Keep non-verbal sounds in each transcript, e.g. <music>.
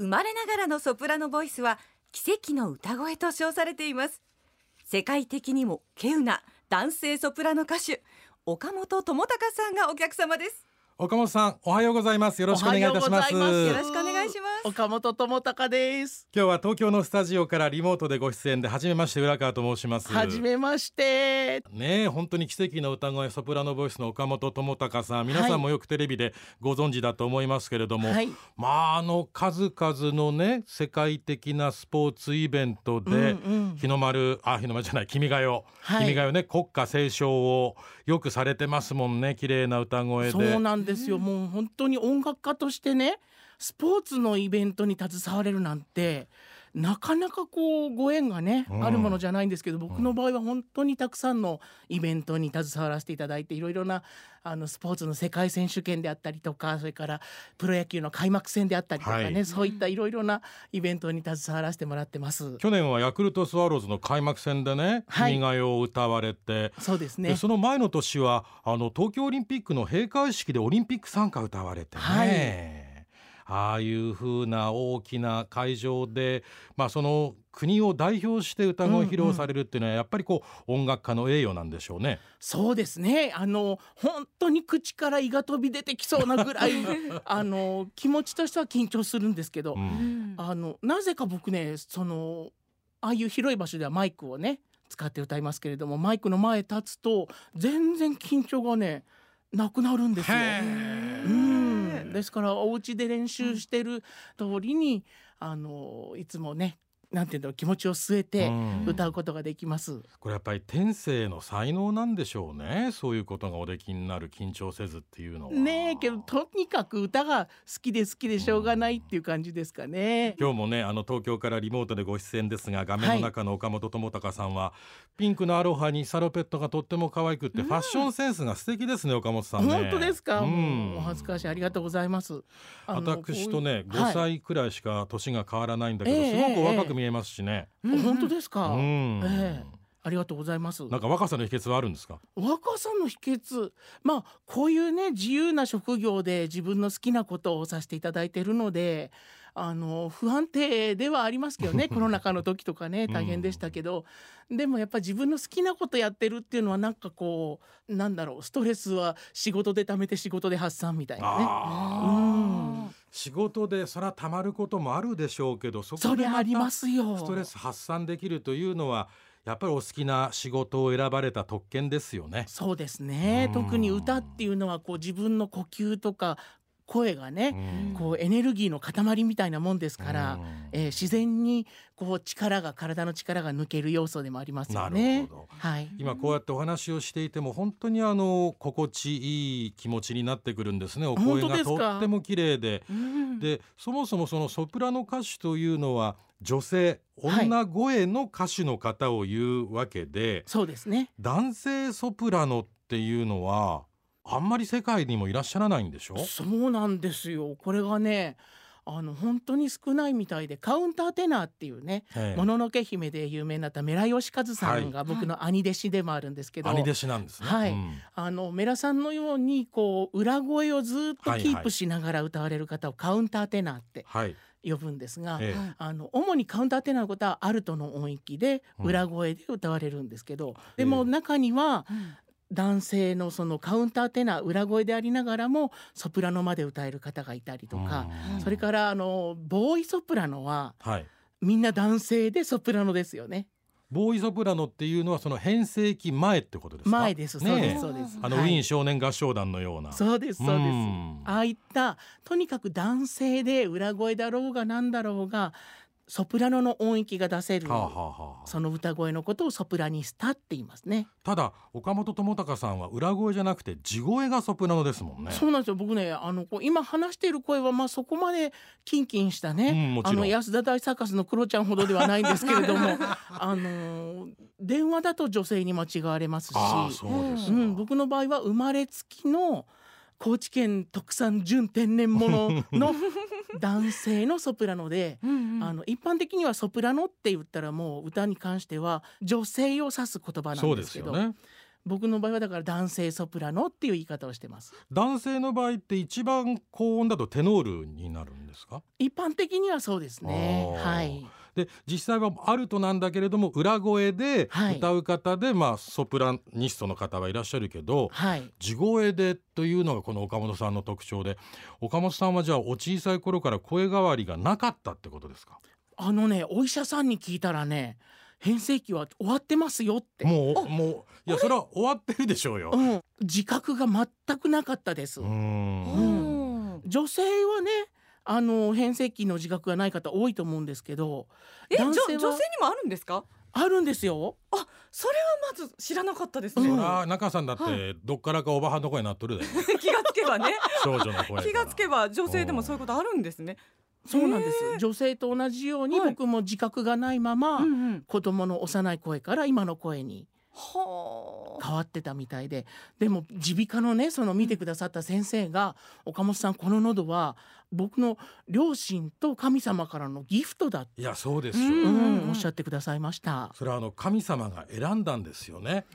生まれながらのソプラノボイスは奇跡の歌声と称されています。世界的にも稀有な男性ソプラノ歌手岡本智隆さんがお客様です。岡本さんおはようございます。よろしくお願いいたします。おはようございます。よろしくお願いします。岡本智隆です。今日は東京のスタジオからリモートでご出演で初めまして浦川と申します。はじめまして。ねえ本当に奇跡の歌声ソプラノボイスの岡本智隆さん。皆さんもよくテレビでご存知だと思いますけれども、はい。まああの数々のね世界的なスポーツイベントで、うんうん。日の丸あ日の丸じゃない君が代、はい。君が代ね国歌斉唱をよくされてますもんね綺麗な歌声で。そうなんですよ。もう本当に音楽家としてね、スポーツのイベントに携われるなんて。なかなかこうご縁がね、うん。あるものじゃないんですけど僕の場合は本当にたくさんのイベントに携わらせていただいていろいろなあのスポーツの世界選手権であったりとかそれからプロ野球の開幕戦であったりとかね、はいそういったいろいろなイベントに携わらせてもらってます。去年はヤクルトスワローズの開幕戦でね「はい。君が代」を歌われて、そうですね。でその前の年はあの東京オリンピックの閉会式でオリンピック参加歌われてね、はいああいう風な大きな会場で、まあ、その国を代表して歌声を披露されるっていうのはやっぱりこう音楽家の栄誉なんでしょうね。そうですね。あの本当に口から胃が飛び出てきそうなぐらい <laughs> あの気持ちとしては緊張するんですけど、うん。あのなぜか僕ねそのああいう広い場所ではマイクをね使って歌いますけれどもマイクの前立つと全然緊張がねなくなるんですよ。ですからお家で練習してる通りにあのいつもねなんていうんだろう気持ちを据えてうん。歌うことができます。これやっぱり天性の才能なんでしょうね。そういうことがおできになる緊張せずっていうのは。ねえけどとにかく歌が好きで好きでしょうがないっていう感じですかね。今日もねあの東京からリモートでご出演ですが画面の中の岡本智隆さんは、ピンクのアロハにサロペットがとっても可愛くって、ファッションセンスが素敵ですね岡本さんね。本当ですか、うん。お恥ずかしい。ありがとうございます。私とねこういう5歳くらいしか年が変わらないんだけど、ええすごく若く見えますしね、はい本当ですか、うん。ええ。ありがとうございます。なんか若さの秘訣はあるんですか？若さの秘訣。まあこういうね自由な職業で自分の好きなことをさせていただいているのであの不安定ではありますけどね。<laughs> コロナ禍の時とかね大変でしたけど、でもやっぱ自分の好きなことやってるっていうのはなんかこうなんだろうストレスは仕事で貯めて仕事で発散みたいなね。あー。うん仕事でそらたまることもあるでしょうけどそこでまたすよ。ストレス発散できるというのはやっぱりお好きな仕事を選ばれた特権ですよね。そうですねうん特に歌っていうのはこう自分の呼吸とか声がね、うん。こうエネルギーの塊みたいなもんですから、うん。えー自然にこう力が体の力が抜ける要素でもありますよなねる。ほど。はい。今こうやってお話をしていても本当にあの心地いい気持ちになってくるんですね。お声がとっても綺麗で。うん。でそもそもそのソプラノ歌手というのは女性はい。女声の歌手の方を言うわけで、そうですね。男性ソプラノっていうのはあんまり世界にもいらっしゃらないんでしょ？そうなんですよ。これがね、あの本当に少ないみたいでカウンターテナーっていうね。ええ。もののけ姫で有名になったメラヨシカズさんが僕の兄弟子でもあるんですけど、兄弟子なんですね。はい。うん。あのメラさんのようにこう裏声をずっとキープしながら歌われる方をカウンターテナーってはい、呼ぶんですが、ええ。はいあの主にカウンターテナーのことはアルトの音域でうん裏声で歌われるんですけど、ええでも中にはうん男性のそのカウンターテナー裏声でありながらもソプラノまで歌える方がいたりとか、うんそれからあのボーイソプラノははい、みんな男性でソプラノですよね。ボーイソプラノっていうのはその変声期前ってことですか？前です、そうですそうです。あの、はい。ウィーン少年合唱団のような。そうですそうです。ん。ああいったとにかく男性で裏声だろうがなんだろうがソプラノの音域が出せる、はあ、はあはあ、その歌声のことをソプラニスタって言いますね。ただ岡本智隆さんは裏声じゃなくて地声がソプラノですもんね。そうなんですよ僕ねあのこう今話している声はまあそこまでキンキンしたうんね、もちろんあの安田大サーカスのクロちゃんほどではないんですけれども <laughs> あの電話だと女性に間違われますし、そうですか、うん、僕の場合は生まれつきの高知県特産純天然物の男性のソプラノで。うんうん。あの一般的にはソプラノって言ったらもう歌に関しては女性を指す言葉なんですけどすよね。僕の場合はだから男性ソプラノっていう言い方をしてます。男性の場合って一番高音だとテノールになるんですか？一般的にはそうですね。はいで実際はアルトなんだけれども裏声ではい。歌う方で、まあソプラニストの方はいらっしゃるけどはい。地声でというのがこの岡本さんの特徴で岡本さんはじゃあお小さい頃から声変わりがなかったってことですか？あのねお医者さんに聞いたらね変声期は終わってますよって。もうもういやそれは終わってるでしょうよ。うん、自覚が全くなかったです、うん。女性はねあの変声期の自覚がない方多いと思うんですけどえ女性にもあるんですか？あるんですよ。それはまず知らなかったですうんね、そら中さんだっはてどっからかおばはんの声になっとるで。<laughs> 気がつけばね。<laughs> 少女の声気がつけば女性でもそういうことあるんですね。そうなんです女性と同じようにはい。僕も自覚がないまま、うんうん。子供の幼い声から今の声にはあ。変わってたみたいで。でも耳鼻科のねその見てくださった先生が「岡本さんこの喉は僕の両親と神様からのギフトだ」いやそうですよ、うんうん。おっしゃってくださいました。それはあの神様が選んだんですよね。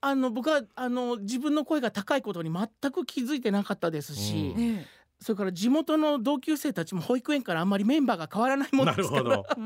あの僕はあの自分の声が高いことに全く気づいてなかったですし、うん。え。それから地元の同級生たちも保育園からあんまりメンバーが変わらないものなですから。<laughs>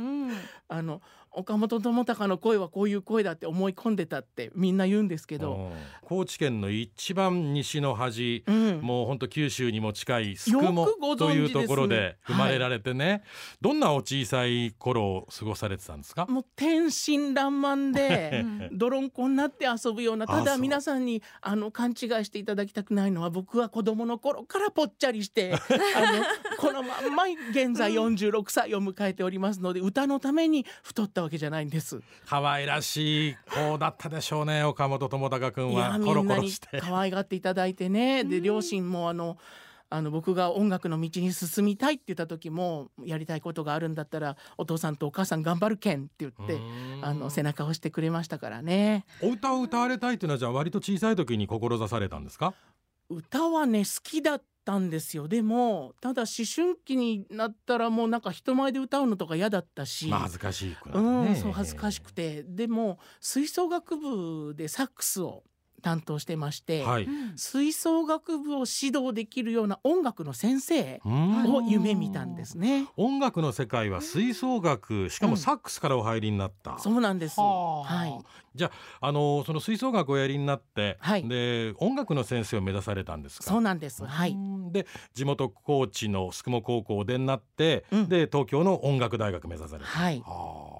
あの岡本智隆の声はこういう声だって思い込んでたってみんな言うんですけど、うん。高知県の一番西の端、うん。もう本当九州にも近い宿毛よくご存知というところで生まれられてね、どんなお小さい頃を過ごされてたんですか？もう天真爛漫でうん <laughs> 泥んこになって遊ぶようなただ皆さんにあの勘違いしていただきたくないのは僕は子供の頃からぽっちゃりして <laughs> あのこのまんま現在46歳を迎えておりますので歌のために太ったわけじゃないんです。可愛らしい子だったでしょうね岡本智隆君はコロコロして。可愛がっていただいてねで両親もあのあの僕が音楽の道に進みたいって言った時もやりたいことがあるんだったらお父さんとお母さん頑張るけんって言ってうんあの背中を押してくれましたからねお歌を歌われたいというのはじゃあ割と小さい時に志されたんですか？歌はね好きだったんですよ。でもただ思春期になったらもうなんか人前で歌うのとか嫌だったし、まあ恥ずかしいくなうん、ね。そう恥ずかしくて。でも吹奏楽部でサックスを担当してまして、はい。うん吹奏楽部を指導できるような音楽の先生うんを夢見たんですね。音楽の世界は吹奏楽しかもサックスからお入りになった。そうなんです。はあはい。じゃあ、あのその吹奏楽をやりになって、はいで音楽の先生を目指されたんですか？そうなんです。はい。うんで地元高知の宿毛高校を出になって、うんで東京の音楽大学目指された。はい。はあ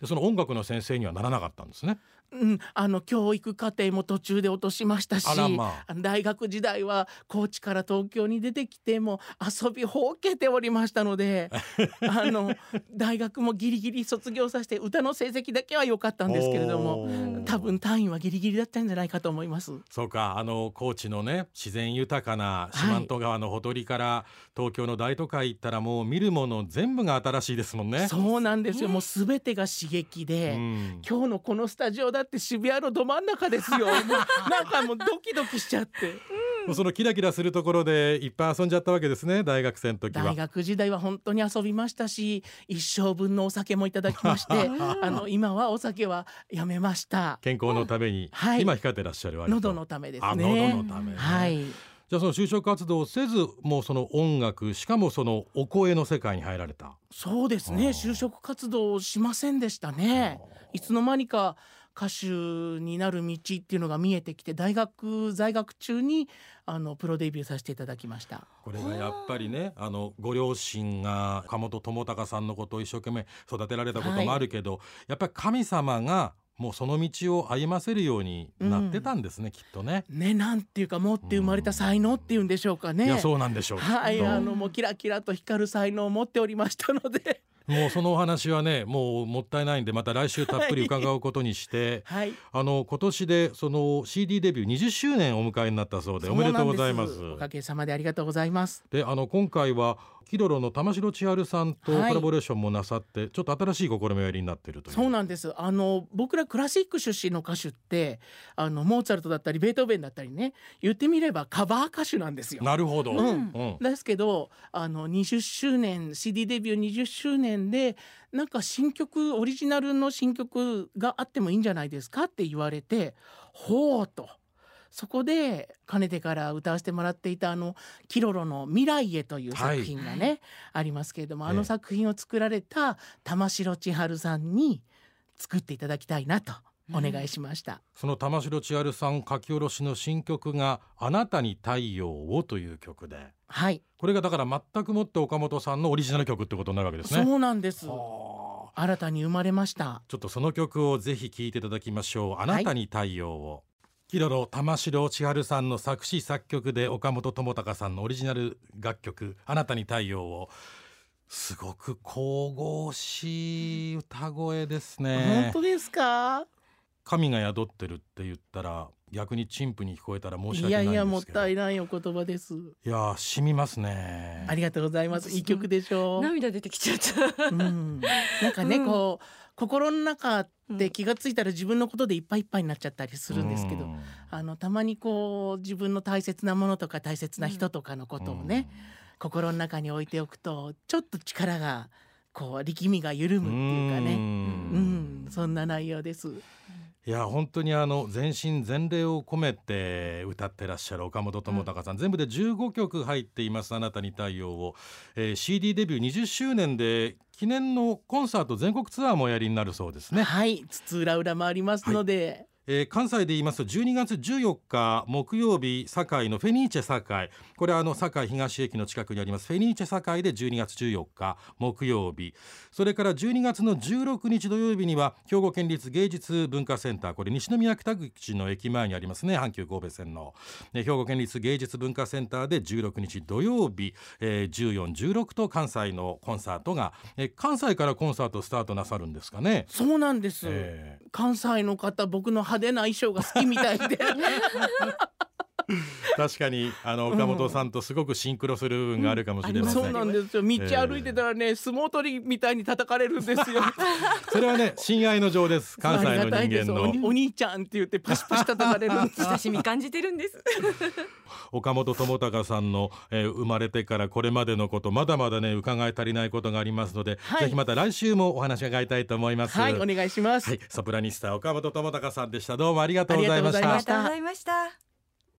でその音楽の先生にはならなかったんですね。うん、あの教育課程も途中で落としましたし、まあ大学時代は高知から東京に出てきても遊びほうけておりましたので <laughs> あの大学もギリギリ卒業させて歌の成績だけは良かったんですけれども多分単位はギリギリだったんじゃないかと思います。そうかあの高知のね自然豊かな四万十川のほとりから、東京の大都会行ったらもう見るもの全部が新しいですもんね。そうなんですよもうすべてが刺激で、うん。今日のこのスタジオだって渋谷のど真ん中ですよ。<laughs> なんかもうドキドキしちゃって。そのキラキラするところでいっぱい遊んじゃったわけですね大学生の時は。大。学時代は本当に遊びましたし一生分のお酒もいただきまして <laughs> あの今はお酒はやめました。健康のために、はい。今控えてらっしゃる割と。喉のためですあね喉のためね。はいじゃあその就職活動をせずもうその音楽しかもそのお声の世界に入られた。そうですね。就職活動をしませんでしたね。いつの間にか歌手になる道っていうのが見えてきて大学在学中にあのプロデビューさせていただきました。これがやっぱりねあのご両親が岡本智隆さんのことを一生懸命育てられたこともあるけど、やっぱり神様がもうその道を歩ませるようになってたんですね、きっとね。ねなんていうか持って生まれた才能っていうんでしょうかねいやそうなんでしょう。はい、あのもうキラキラと光る才能を持っておりましたので、もうそのお話はねもうもったいないんでまた来週たっぷり伺うことにして、はい、あの今年でその CD デビュー20周年お迎えになったそうでおめでとうございますおかげさまでありがとうございます。であの今回はキロロの玉城千春さんとコはい。ラボレーションもなさって、ちょっと新しい試みをやりになっているという。そうなんです。あの僕らクラシック出身の歌手ってあのモーツァルトだったりベートーベンだったりね言ってみればカバー歌手なんですよ。なるほど、うん。うん。ですけどあの20周年 CD デビュー20周年でなんか新曲オリジナルの新曲があってもいいんじゃないですかって言われてほうとそこでかねてから歌わせてもらっていたあのキロロの「未来へ」という作品がね、ありますけれどもあええの作品を作られた玉城千春さんに作っていただきたいなとお願いしました。その玉城千春さん書き下ろしの新曲が「あなたに太陽を」という曲ではい、これがだから全くもって岡本さんのオリジナル曲ってことになるわけですね。そうなんですはあ新たに生まれました。ちょっとその曲をぜひ聴いていただきましょう。あなたに太陽を。キロロ玉城千春さんの作詞作曲で岡本智隆さんのオリジナル楽曲「あなたに太陽を」すごく神々しい歌声ですね。本当ですか？神が宿ってるって言ったら逆に陳腐に聞こえたら申し訳いないんですけど。やいやもったいないお言葉です。いや染みますね。ありがとうございます。いい曲でしょう。涙出てきちゃった。うん、なんかね、うんこう心の中って気がついたら自分のことでいっぱいいっぱいになっちゃったりするんですけど、うん。あのたまにこう自分の大切なものとか大切な人とかのことをね、心の中に置いておくとちょっと力がこう力みが緩むっていうかね、ん。うん、そんな内容です。いや本当にあの全身全霊を込めて歌ってらっしゃる岡本智隆さん、全部で15曲入っています「あなたに太陽を」えー CD デビュー20周年で記念のコンサート全国ツアーもおやりになるそうですね。はい、津々浦々もありますので、えー関西で言いますと12月14日木曜日堺のフェニーチェ堺。これはあの堺東駅の近くにありますフェニーチェ堺で12月14日木曜日。それから12月の16日土曜日には兵庫県立芸術文化センター。これ西宮北口の駅前にありますね阪急神戸線の、ね兵庫県立芸術文化センターで16日土曜日、えー14、16と関西のコンサートが、えー関西からコンサートスタートなさるんですかね。そうなんです。えー。関西の方僕の派手な衣装が好きみたいで。<laughs> 確かにあの岡本さんとすごくシンクロする部分があるかもしれません、そうなんですよ。道歩いてたらね、相撲取りみたいに叩かれるんですよ。それはね親愛の情です。関西の人間の。おお兄ちゃんって言ってパシパシ叩かれるんです。親しみ感じてるんです。<laughs> 岡本智隆さんの、えー生まれてからこれまでのことまだまだね伺い足りないことがありますので、はい。ぜひまた来週もお話伺いたいと思います。はいお願いします、はい。ソプラニスタ岡本智隆さんでした。どうもありがとうございました。ありがとうございました